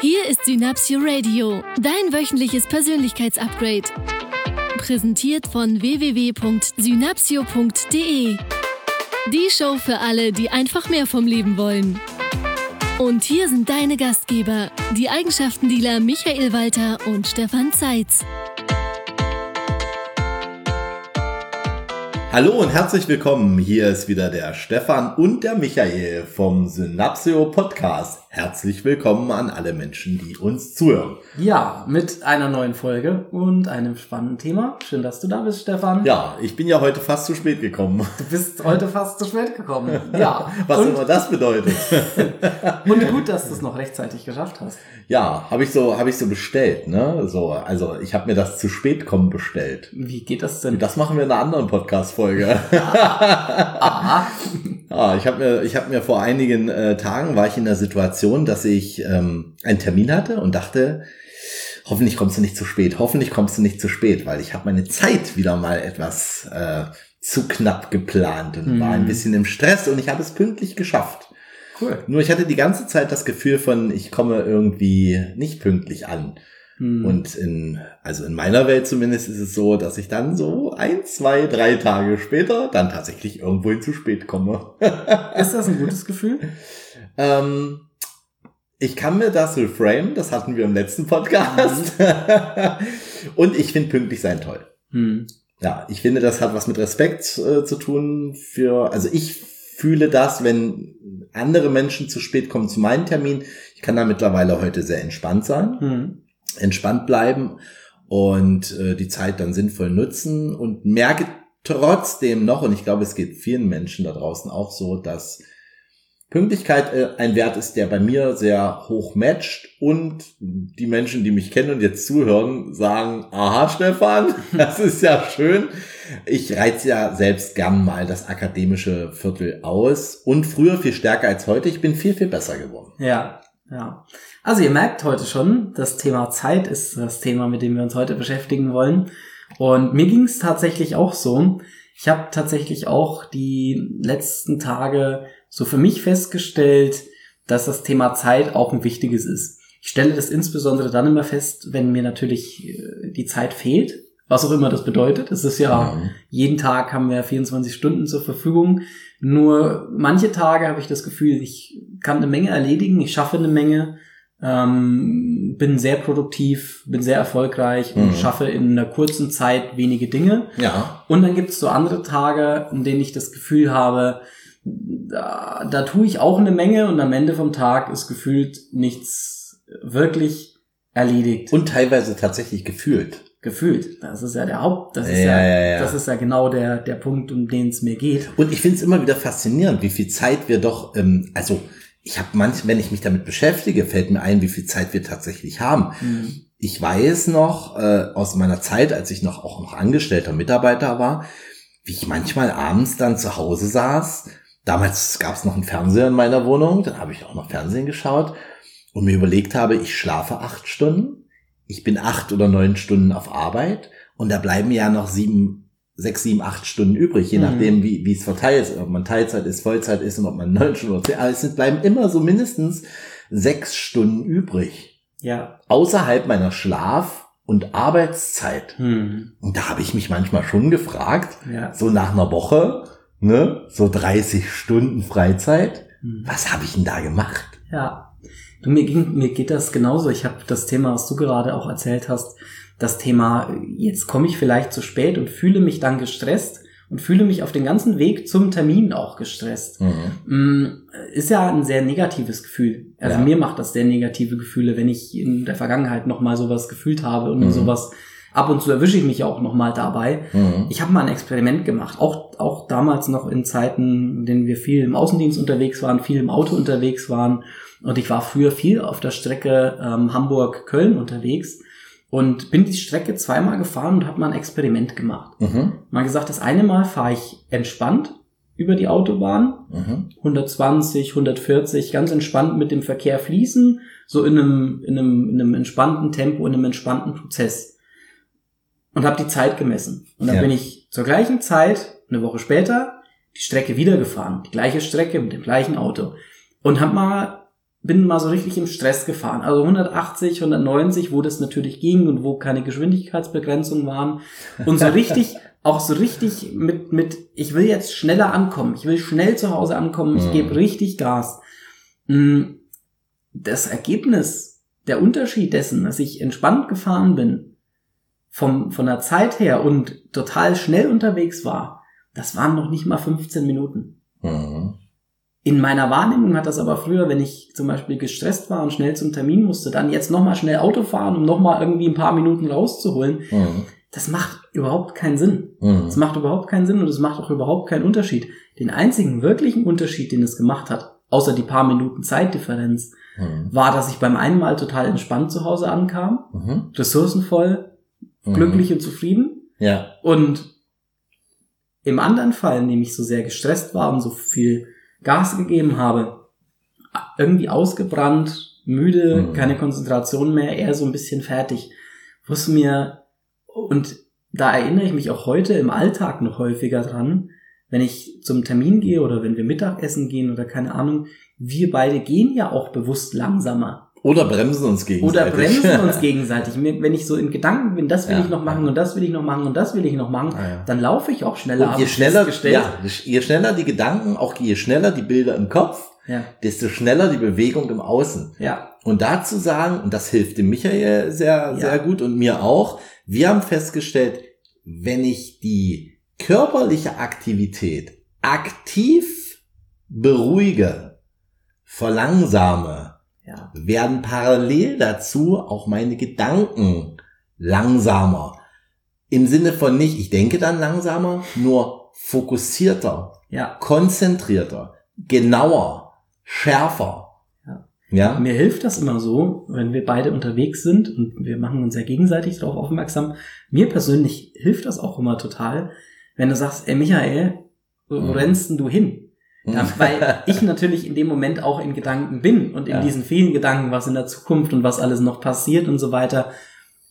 Hier ist Synapsio Radio, dein wöchentliches Persönlichkeitsupgrade. Präsentiert von www.synapsio.de. Die Show für alle, die einfach mehr vom Leben wollen. Und hier sind deine Gastgeber, die Eigenschaftendealer Michael Walter und Stefan Zeitz. Hallo und herzlich willkommen. Hier ist wieder der Stefan und der Michael vom Synapsio Podcast. Herzlich willkommen an alle Menschen, die uns zuhören. Ja, mit einer neuen Folge und einem spannenden Thema. Schön, dass du da bist, Stefan. Ja, ich bin ja heute fast zu spät gekommen. Du bist heute fast zu spät gekommen. Ja. Was und, immer das bedeutet. und gut, dass du es noch rechtzeitig geschafft hast. Ja, habe ich so habe ich so bestellt, ne? So, also ich habe mir das zu spät kommen bestellt. Wie geht das denn? Das machen wir in einer anderen Podcast Folge. Aha. Ah, ich habe mir ich habe mir vor einigen äh, Tagen war ich in der Situation, dass ich ähm, einen Termin hatte und dachte, hoffentlich kommst du nicht zu spät, hoffentlich kommst du nicht zu spät, weil ich habe meine Zeit wieder mal etwas äh, zu knapp geplant und mhm. war ein mhm. bisschen im Stress und ich habe es pünktlich geschafft. Cool. Nur ich hatte die ganze Zeit das Gefühl von, ich komme irgendwie nicht pünktlich an. Hm. Und in, also in meiner Welt zumindest ist es so, dass ich dann so ein, zwei, drei Tage später dann tatsächlich irgendwohin zu spät komme. ist das ein gutes Gefühl? ähm, ich kann mir das reframe, das hatten wir im letzten Podcast. Mhm. Und ich finde pünktlich sein toll. Hm. Ja, ich finde, das hat was mit Respekt äh, zu tun für, also ich fühle das, wenn andere Menschen zu spät kommen zu meinem Termin. Ich kann da mittlerweile heute sehr entspannt sein. Hm entspannt bleiben und äh, die Zeit dann sinnvoll nutzen und merke trotzdem noch, und ich glaube, es geht vielen Menschen da draußen auch so, dass Pünktlichkeit äh, ein Wert ist, der bei mir sehr hoch matcht und die Menschen, die mich kennen und jetzt zuhören, sagen, aha, Stefan, das ist ja schön. Ich reize ja selbst gern mal das akademische Viertel aus und früher viel stärker als heute. Ich bin viel, viel besser geworden. Ja, ja. Also ihr merkt heute schon, das Thema Zeit ist das Thema, mit dem wir uns heute beschäftigen wollen. Und mir ging es tatsächlich auch so. Ich habe tatsächlich auch die letzten Tage so für mich festgestellt, dass das Thema Zeit auch ein wichtiges ist. Ich stelle das insbesondere dann immer fest, wenn mir natürlich äh, die Zeit fehlt, was auch immer das bedeutet. Es ist ja, mhm. jeden Tag haben wir 24 Stunden zur Verfügung. Nur manche Tage habe ich das Gefühl, ich kann eine Menge erledigen, ich schaffe eine Menge ähm, bin sehr produktiv, bin sehr erfolgreich und mhm. schaffe in einer kurzen Zeit wenige Dinge. Ja. Und dann gibt es so andere Tage, in denen ich das Gefühl habe, da, da tue ich auch eine Menge und am Ende vom Tag ist gefühlt nichts wirklich erledigt. Und teilweise tatsächlich gefühlt. Gefühlt. Das ist ja der Haupt, das ist ja, ja, ja, das ist ja genau der, der Punkt, um den es mir geht. Und ich finde es immer wieder faszinierend, wie viel Zeit wir doch, ähm, also ich habe manch, wenn ich mich damit beschäftige, fällt mir ein, wie viel Zeit wir tatsächlich haben. Mhm. Ich weiß noch äh, aus meiner Zeit, als ich noch auch noch angestellter Mitarbeiter war, wie ich manchmal abends dann zu Hause saß. Damals gab es noch einen Fernseher in meiner Wohnung, dann habe ich auch noch Fernsehen geschaut und mir überlegt habe, ich schlafe acht Stunden, ich bin acht oder neun Stunden auf Arbeit und da bleiben ja noch sieben sechs, sieben, acht Stunden übrig, je mhm. nachdem, wie, wie es verteilt ist, ob man Teilzeit ist, Vollzeit ist und ob man neun Stunden oder zehn, aber es sind, bleiben immer so mindestens sechs Stunden übrig. Ja. Außerhalb meiner Schlaf- und Arbeitszeit. Mhm. Und da habe ich mich manchmal schon gefragt, ja. so nach einer Woche, ne, so 30 Stunden Freizeit, mhm. was habe ich denn da gemacht? Ja. Du, mir, ging, mir geht das genauso. Ich habe das Thema, was du gerade auch erzählt hast, das Thema, jetzt komme ich vielleicht zu spät und fühle mich dann gestresst und fühle mich auf den ganzen Weg zum Termin auch gestresst. Mhm. Mm, ist ja ein sehr negatives Gefühl. Also ja. mir macht das sehr negative Gefühle, wenn ich in der Vergangenheit nochmal sowas gefühlt habe und mhm. sowas ab und zu erwische ich mich auch nochmal dabei. Mhm. Ich habe mal ein Experiment gemacht, auch, auch damals noch in Zeiten, in denen wir viel im Außendienst unterwegs waren, viel im Auto unterwegs waren. Und ich war früher viel auf der Strecke ähm, Hamburg-Köln unterwegs. Und bin die Strecke zweimal gefahren und habe mal ein Experiment gemacht. Mhm. Mal gesagt, das eine Mal fahre ich entspannt über die Autobahn, mhm. 120, 140, ganz entspannt mit dem Verkehr fließen, so in einem, in einem, in einem entspannten Tempo, in einem entspannten Prozess. Und habe die Zeit gemessen. Und dann ja. bin ich zur gleichen Zeit, eine Woche später, die Strecke wieder gefahren. Die gleiche Strecke mit dem gleichen Auto. Und habe mal bin mal so richtig im Stress gefahren. Also 180, 190, wo das natürlich ging und wo keine Geschwindigkeitsbegrenzungen waren. Und so richtig, auch so richtig mit, mit, ich will jetzt schneller ankommen. Ich will schnell zu Hause ankommen. Ich mhm. gebe richtig Gas. Mm, das Ergebnis, der Unterschied dessen, dass ich entspannt gefahren bin, vom, von der Zeit her und total schnell unterwegs war, das waren noch nicht mal 15 Minuten. Mhm. In meiner Wahrnehmung hat das aber früher, wenn ich zum Beispiel gestresst war und schnell zum Termin musste, dann jetzt nochmal schnell Auto fahren, um nochmal irgendwie ein paar Minuten rauszuholen. Mhm. Das macht überhaupt keinen Sinn. Mhm. Das macht überhaupt keinen Sinn und es macht auch überhaupt keinen Unterschied. Den einzigen wirklichen Unterschied, den es gemacht hat, außer die paar Minuten Zeitdifferenz, mhm. war, dass ich beim einen Mal total entspannt zu Hause ankam, mhm. ressourcenvoll, mhm. glücklich und zufrieden. Ja. Und im anderen Fall, nämlich so sehr gestresst war und so viel Gas gegeben habe, irgendwie ausgebrannt, müde, mhm. keine Konzentration mehr, eher so ein bisschen fertig. Wusste mir, und da erinnere ich mich auch heute im Alltag noch häufiger dran, wenn ich zum Termin gehe oder wenn wir Mittagessen gehen oder keine Ahnung, wir beide gehen ja auch bewusst langsamer. Oder bremsen uns gegenseitig. Oder bremsen uns gegenseitig. Wenn ich so in Gedanken bin, das will ja, ich noch machen ja. und das will ich noch machen und das will ich noch machen, ah, ja. dann laufe ich auch schneller. Und je schneller, ja, je schneller die Gedanken, auch je schneller die Bilder im Kopf, desto schneller die Bewegung im Außen. Ja. Und dazu sagen, und das hilft dem Michael sehr, sehr gut und mir auch, wir haben festgestellt, wenn ich die körperliche Aktivität aktiv beruhige, verlangsame, ja. werden parallel dazu auch meine Gedanken langsamer. Im Sinne von nicht, ich denke dann langsamer, nur fokussierter, ja. konzentrierter, genauer, schärfer. Ja. ja. Mir hilft das immer so, wenn wir beide unterwegs sind und wir machen uns ja gegenseitig darauf aufmerksam. Mir persönlich hilft das auch immer total, wenn du sagst, ey Michael, wo mhm. rennst denn du hin? Ja, weil ich natürlich in dem Moment auch in Gedanken bin und in ja. diesen vielen Gedanken, was in der Zukunft und was alles noch passiert und so weiter.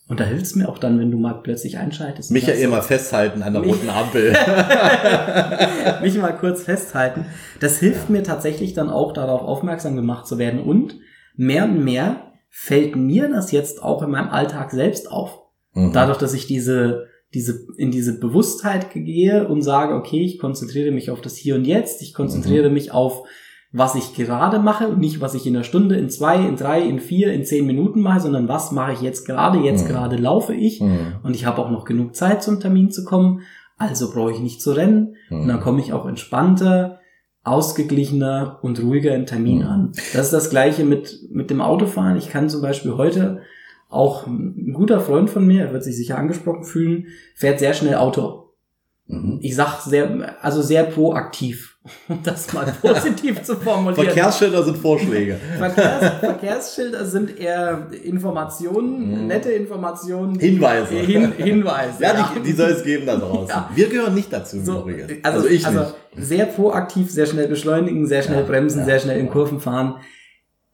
Und da hilft es mir auch dann, wenn du mal plötzlich einschaltest. Mich ja immer festhalten an der roten Ampel. mich mal kurz festhalten. Das hilft ja. mir tatsächlich dann auch darauf aufmerksam gemacht zu werden. Und mehr und mehr fällt mir das jetzt auch in meinem Alltag selbst auf. Mhm. Dadurch, dass ich diese diese, in diese Bewusstheit gehe und sage, okay, ich konzentriere mich auf das Hier und Jetzt, ich konzentriere mhm. mich auf, was ich gerade mache und nicht, was ich in einer Stunde, in zwei, in drei, in vier, in zehn Minuten mache, sondern was mache ich jetzt gerade, jetzt mhm. gerade laufe ich mhm. und ich habe auch noch genug Zeit zum Termin zu kommen, also brauche ich nicht zu rennen und dann mhm. komme ich auch entspannter, ausgeglichener und ruhiger im Termin mhm. an. Das ist das gleiche mit, mit dem Autofahren. Ich kann zum Beispiel heute auch ein guter Freund von mir, er wird sich sicher angesprochen fühlen, fährt sehr schnell Auto. Mhm. Ich sag sehr, also sehr proaktiv, um das mal positiv zu formulieren. Verkehrsschilder sind Vorschläge. Verkehrs, Verkehrsschilder sind eher Informationen, mhm. nette Informationen. Hinweise. Hin, Hinweise. ja, ja. Die, die, soll es geben da draußen. Ja. Wir gehören nicht dazu so, Also, also ich also nicht. sehr proaktiv, sehr schnell beschleunigen, sehr schnell ja, bremsen, sehr schnell in Kurven fahren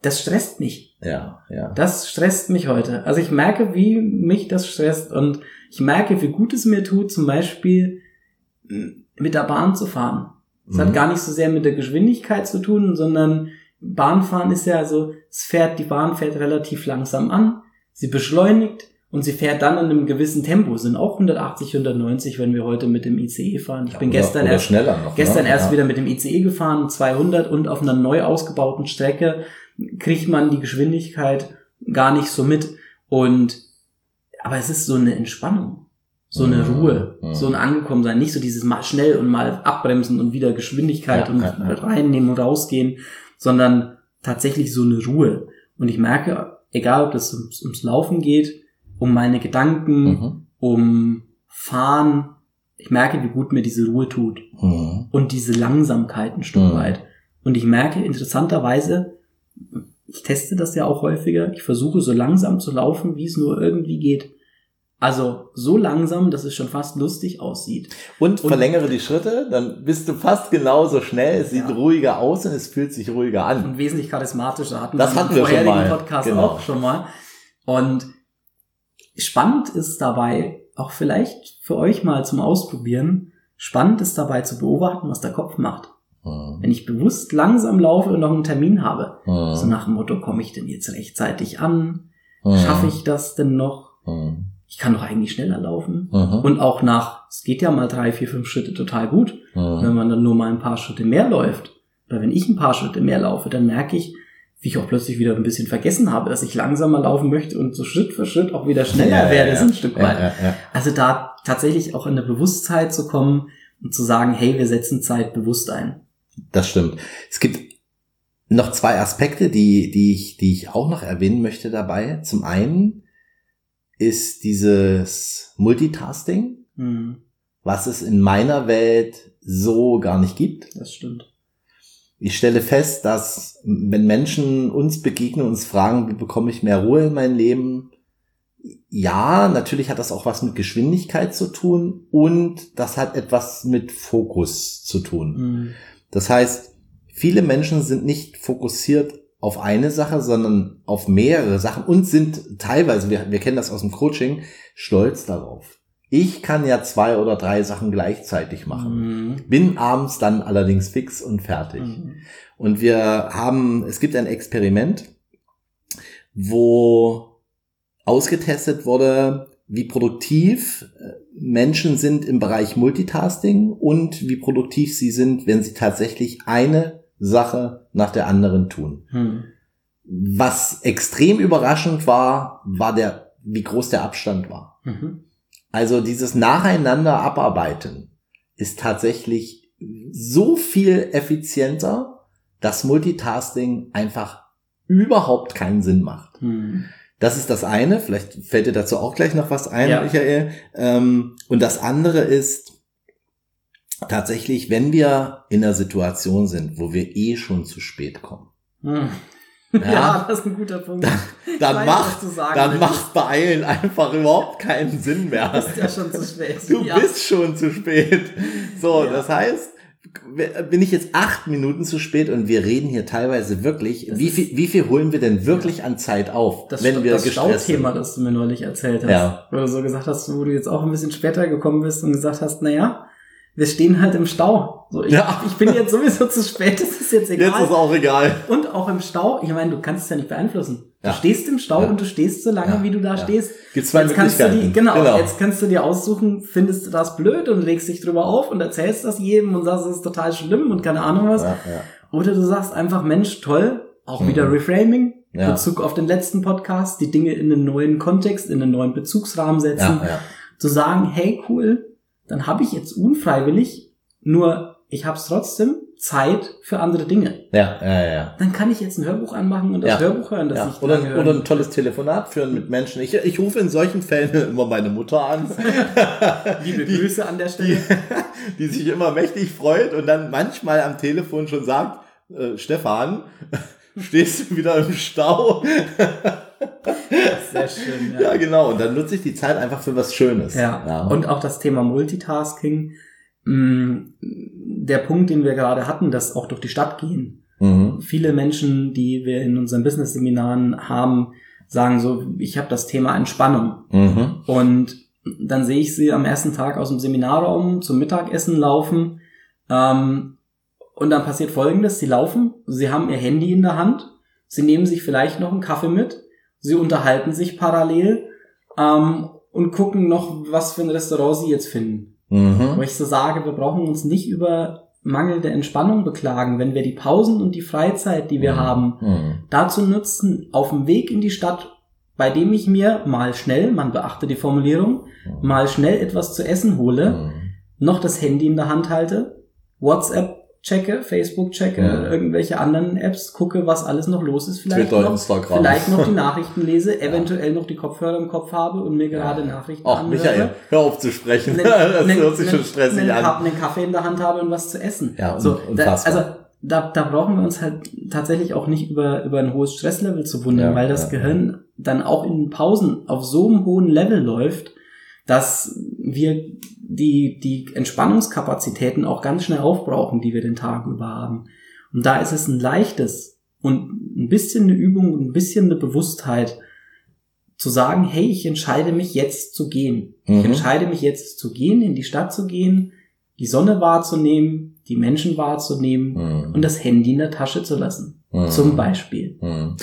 das stresst mich. Ja, ja. Das stresst mich heute. Also ich merke, wie mich das stresst und ich merke, wie gut es mir tut, zum Beispiel mit der Bahn zu fahren. Es mhm. hat gar nicht so sehr mit der Geschwindigkeit zu tun, sondern Bahnfahren ist ja so, es fährt, die Bahn fährt relativ langsam an, sie beschleunigt und sie fährt dann in einem gewissen Tempo, sind auch 180, 190, wenn wir heute mit dem ICE fahren. Ich bin oder, gestern oder erst, noch, gestern ne? erst ja. wieder mit dem ICE gefahren, 200 und auf einer neu ausgebauten Strecke kriegt man die Geschwindigkeit gar nicht so mit. Und aber es ist so eine Entspannung, so eine mhm. Ruhe, mhm. so ein Angekommensein, nicht so dieses mal schnell und mal abbremsen und wieder Geschwindigkeit ja, und ja, ja. reinnehmen und rausgehen, sondern tatsächlich so eine Ruhe. Und ich merke, egal ob das ums, ums Laufen geht, um meine Gedanken, mhm. um Fahren, ich merke, wie gut mir diese Ruhe tut. Mhm. Und diese Langsamkeit ein Stück mhm. weit. Und ich merke interessanterweise, ich teste das ja auch häufiger. Ich versuche so langsam zu laufen, wie es nur irgendwie geht. Also so langsam, dass es schon fast lustig aussieht. Und, und verlängere die Schritte, dann bist du fast genauso schnell. Es sieht ja. ruhiger aus und es fühlt sich ruhiger an. Und wesentlich charismatischer hatten das wir hatten wir schon mal. Podcast genau. auch schon mal. Und spannend ist dabei, auch vielleicht für euch mal zum Ausprobieren, spannend ist dabei zu beobachten, was der Kopf macht. Mhm. Wenn ich bewusst langsam laufe und noch einen Termin habe, mhm. so nach dem Motto, komme ich denn jetzt rechtzeitig an? Mhm. Schaffe ich das denn noch? Mhm. Ich kann doch eigentlich schneller laufen. Und auch nach, es geht ja mal drei, vier, fünf Schritte total gut, mhm. wenn man dann nur mal ein paar Schritte mehr läuft. Oder wenn ich ein paar Schritte mehr laufe, dann merke ich, wie ich auch plötzlich wieder ein bisschen vergessen habe, dass ich langsamer laufen möchte und so Schritt für Schritt auch wieder schneller ja, werde, ja, ja. ein Stück weit. Also da tatsächlich auch in eine Bewusstheit zu kommen und zu sagen, hey, wir setzen Zeit bewusst ein. Das stimmt. Es gibt noch zwei Aspekte, die, die ich, die ich auch noch erwähnen möchte dabei. Zum einen ist dieses Multitasking, mhm. was es in meiner Welt so gar nicht gibt. Das stimmt ich stelle fest, dass wenn Menschen uns begegnen, uns fragen, wie bekomme ich mehr Ruhe in mein Leben, ja, natürlich hat das auch was mit Geschwindigkeit zu tun und das hat etwas mit Fokus zu tun. Mhm. Das heißt, viele Menschen sind nicht fokussiert auf eine Sache, sondern auf mehrere Sachen und sind teilweise, wir, wir kennen das aus dem Coaching, stolz darauf. Ich kann ja zwei oder drei Sachen gleichzeitig machen. Mhm. Bin abends dann allerdings fix und fertig. Mhm. Und wir haben, es gibt ein Experiment, wo ausgetestet wurde, wie produktiv äh, Menschen sind im Bereich Multitasking und wie produktiv sie sind, wenn sie tatsächlich eine Sache nach der anderen tun. Mhm. Was extrem überraschend war, war der, wie groß der Abstand war. Mhm. Also dieses Nacheinander abarbeiten ist tatsächlich so viel effizienter, dass Multitasking einfach überhaupt keinen Sinn macht. Hm. Das ist das eine. Vielleicht fällt dir dazu auch gleich noch was ein, ja. Michael. Ähm, und das andere ist tatsächlich, wenn wir in einer Situation sind, wo wir eh schon zu spät kommen. Hm. Ja, ja, das ist ein guter Punkt. Dann, dann weiß, macht, dann macht Beeilen einfach überhaupt keinen Sinn mehr. Du bist ja schon zu spät. Du ja. bist schon zu spät. So, ja. das heißt, bin ich jetzt acht Minuten zu spät und wir reden hier teilweise wirklich, wie viel, wie viel holen wir denn wirklich an Zeit auf, das wenn wir das Stauthema, das du mir neulich erzählt hast, ja. wo du so gesagt hast, wo du jetzt auch ein bisschen später gekommen bist und gesagt hast, na ja, wir stehen halt im Stau. So, ich, ja. ich bin jetzt sowieso zu spät, das ist jetzt egal. Jetzt ist auch egal. Und auch im Stau, ich meine, du kannst es ja nicht beeinflussen. Du ja. stehst im Stau ja. und du stehst so lange, wie du da stehst. Gibt zwei jetzt kannst du die, genau, genau, jetzt kannst du dir aussuchen, findest du das blöd und legst dich drüber auf und erzählst das jedem und sagst, es ist total schlimm und keine Ahnung was. Oder du sagst einfach, Mensch, toll, auch mhm. wieder Reframing, Bezug auf den letzten Podcast, die Dinge in einen neuen Kontext, in einen neuen Bezugsrahmen setzen. Zu sagen, hey, cool, dann habe ich jetzt unfreiwillig, nur ich habe es trotzdem Zeit für andere Dinge. Ja, ja, ja. Dann kann ich jetzt ein Hörbuch anmachen und das ja. Hörbuch hören, das ja. ich oder, hören. oder ein tolles Telefonat führen mit Menschen. Ich, ich rufe in solchen Fällen immer meine Mutter an. Liebe die, Grüße an der Stelle. Die, die, sich immer mächtig freut und dann manchmal am Telefon schon sagt, äh, Stefan, stehst du wieder im Stau? Sehr schön. Ja. ja. genau. Und dann nutze ich die Zeit einfach für was Schönes. Ja. ja. Und auch das Thema Multitasking. Mm, der Punkt, den wir gerade hatten, dass auch durch die Stadt gehen. Mhm. Viele Menschen, die wir in unseren Business-Seminaren haben, sagen so, ich habe das Thema Entspannung. Mhm. Und dann sehe ich sie am ersten Tag aus dem Seminarraum zum Mittagessen laufen. Ähm, und dann passiert Folgendes, sie laufen, sie haben ihr Handy in der Hand, sie nehmen sich vielleicht noch einen Kaffee mit sie unterhalten sich parallel ähm, und gucken noch, was für ein Restaurant sie jetzt finden. Mhm. Wo ich so sage, wir brauchen uns nicht über mangelnde Entspannung beklagen, wenn wir die Pausen und die Freizeit, die wir mhm. haben, mhm. dazu nutzen, auf dem Weg in die Stadt, bei dem ich mir mal schnell, man beachte die Formulierung, mhm. mal schnell etwas zu essen hole, mhm. noch das Handy in der Hand halte, WhatsApp checke, Facebook checke, ja. irgendwelche anderen Apps, gucke, was alles noch los ist, vielleicht, Twitter, noch, Instagram. vielleicht noch die Nachrichten lese, eventuell noch die Kopfhörer im Kopf habe und mir gerade ja. Nachrichten Ach, anhöre. Michael, hör auf zu sprechen. Nen, das nen, hört sich nen, schon stressig nen, an. Einen Kaffee in der Hand habe und was zu essen. Ja, so, da, also da, da brauchen wir uns halt tatsächlich auch nicht über, über ein hohes Stresslevel zu wundern, ja, weil das Gehirn dann auch in Pausen auf so einem hohen Level läuft, dass wir die, die Entspannungskapazitäten auch ganz schnell aufbrauchen, die wir den Tag über haben. Und da ist es ein leichtes und ein bisschen eine Übung und ein bisschen eine Bewusstheit zu sagen, hey, ich entscheide mich jetzt zu gehen. Mhm. Ich entscheide mich jetzt zu gehen, in die Stadt zu gehen, die Sonne wahrzunehmen, die Menschen wahrzunehmen mhm. und das Handy in der Tasche zu lassen. Mhm. Zum Beispiel. Mhm.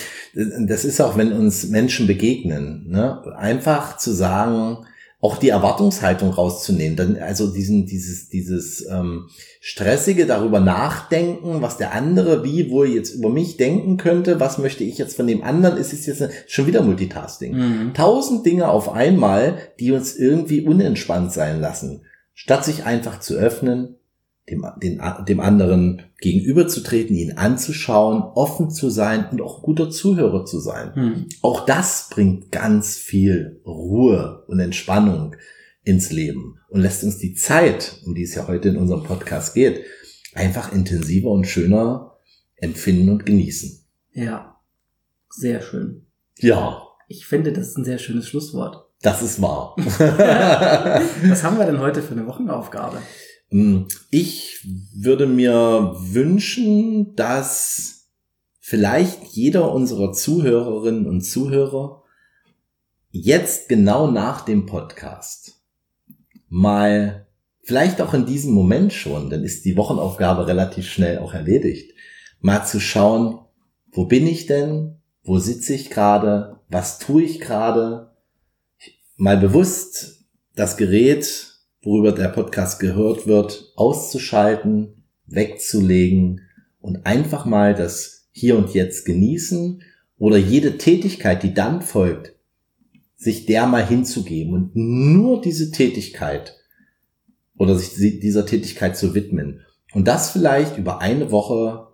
Das ist auch, wenn uns Menschen begegnen, ne? einfach zu sagen, auch die Erwartungshaltung rauszunehmen, dann also diesen dieses dieses ähm, stressige darüber nachdenken, was der andere wie wohl jetzt über mich denken könnte, was möchte ich jetzt von dem anderen, ist es jetzt schon wieder Multitasking. Mhm. Tausend Dinge auf einmal, die uns irgendwie unentspannt sein lassen, statt sich einfach zu öffnen, dem, den, dem anderen gegenüberzutreten, ihn anzuschauen, offen zu sein und auch guter Zuhörer zu sein. Hm. Auch das bringt ganz viel Ruhe und Entspannung ins Leben und lässt uns die Zeit, um die es ja heute in unserem Podcast geht, einfach intensiver und schöner empfinden und genießen. Ja, sehr schön. Ja. Ich finde, das ist ein sehr schönes Schlusswort. Das ist wahr. Was haben wir denn heute für eine Wochenaufgabe? Hm, ich würde mir wünschen, dass vielleicht jeder unserer Zuhörerinnen und Zuhörer jetzt genau nach dem Podcast mal, vielleicht auch in diesem Moment schon, dann ist die Wochenaufgabe relativ schnell auch erledigt, mal zu schauen, wo bin ich denn? Wo sitze ich gerade? Was tue ich gerade? Mal bewusst das Gerät worüber der Podcast gehört wird, auszuschalten, wegzulegen und einfach mal das Hier und Jetzt genießen oder jede Tätigkeit, die dann folgt, sich der mal hinzugeben und nur diese Tätigkeit oder sich dieser Tätigkeit zu widmen. Und das vielleicht über eine Woche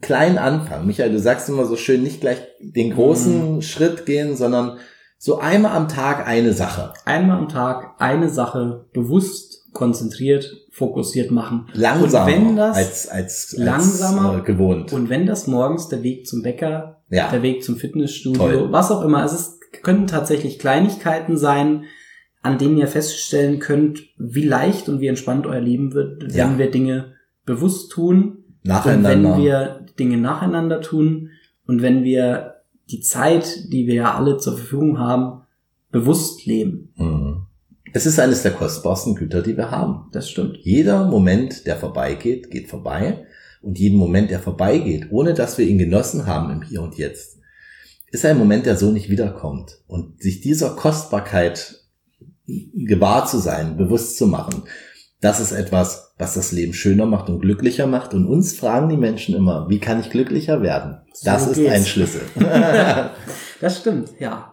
klein anfangen. Michael, du sagst immer so schön, nicht gleich den großen mhm. Schritt gehen, sondern so einmal am Tag eine Sache. Einmal am Tag eine Sache bewusst, konzentriert, fokussiert machen. Langsamer und wenn das als, als, langsamer als, äh, gewohnt. Und wenn das morgens der Weg zum Bäcker, ja. der Weg zum Fitnessstudio, Toll. was auch immer, es ist, können tatsächlich Kleinigkeiten sein, an denen ihr feststellen könnt, wie leicht und wie entspannt euer Leben wird, wenn ja. wir Dinge bewusst tun. Nacheinander. Und wenn wir Dinge nacheinander tun und wenn wir die Zeit, die wir ja alle zur Verfügung haben, bewusst leben. Mhm. Es ist eines der kostbarsten Güter, die wir haben. Das stimmt. Jeder Moment, der vorbeigeht, geht vorbei. Und jeden Moment, der vorbeigeht, ohne dass wir ihn genossen haben im Hier und Jetzt, ist ein Moment, der so nicht wiederkommt. Und sich dieser Kostbarkeit gewahr zu sein, bewusst zu machen, das ist etwas, was das Leben schöner macht und glücklicher macht. Und uns fragen die Menschen immer, wie kann ich glücklicher werden? So das ist geht's. ein Schlüssel. das stimmt, ja.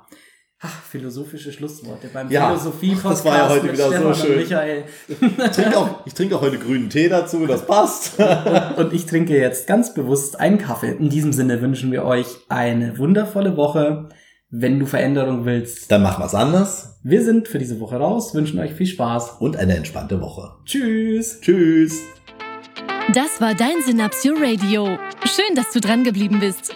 Ach, philosophische Schlussworte beim ja, philosophie Das war ja heute wieder Stefan so schön. Michael. Ich trinke, auch, ich trinke auch heute grünen Tee dazu, das passt. Und, und ich trinke jetzt ganz bewusst einen Kaffee. In diesem Sinne wünschen wir euch eine wundervolle Woche. Wenn du Veränderung willst, dann mach was anders. Wir sind für diese Woche raus, wünschen euch viel Spaß und eine entspannte Woche. Tschüss. Tschüss. Das war dein Synapsio Radio. Schön, dass du dran geblieben bist.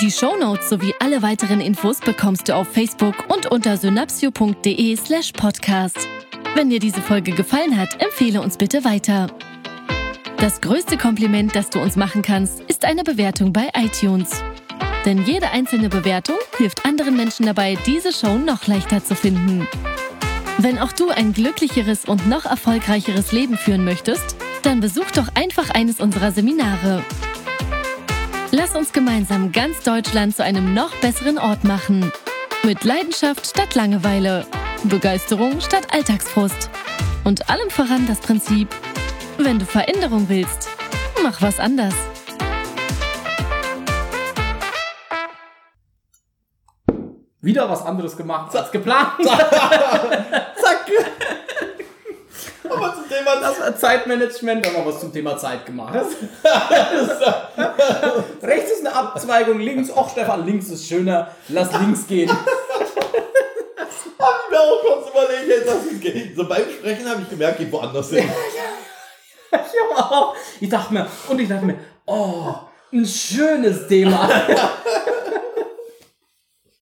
Die Shownotes sowie alle weiteren Infos bekommst du auf Facebook und unter synapsio.de slash podcast. Wenn dir diese Folge gefallen hat, empfehle uns bitte weiter. Das größte Kompliment, das du uns machen kannst, ist eine Bewertung bei iTunes. Denn jede einzelne Bewertung hilft anderen Menschen dabei, diese Show noch leichter zu finden. Wenn auch du ein glücklicheres und noch erfolgreicheres Leben führen möchtest, dann besuch doch einfach eines unserer Seminare. Lass uns gemeinsam ganz Deutschland zu einem noch besseren Ort machen. Mit Leidenschaft statt Langeweile, Begeisterung statt Alltagsfrust und allem voran das Prinzip, wenn du Veränderung willst, mach was anders. Wieder was anderes gemacht als geplant. Zack. Aber zum Thema das Zeitmanagement, haben wir was zum Thema Zeit gemacht. Rechts ist eine Abzweigung, links, ach Stefan, links ist schöner, lass links gehen. Hab ich mir auch kurz überlegt, dass es geht. So beim Sprechen habe ich gemerkt, geht woanders hin. Ja, ja. Ich dachte mir, und ich dachte mir, oh, ein schönes Thema.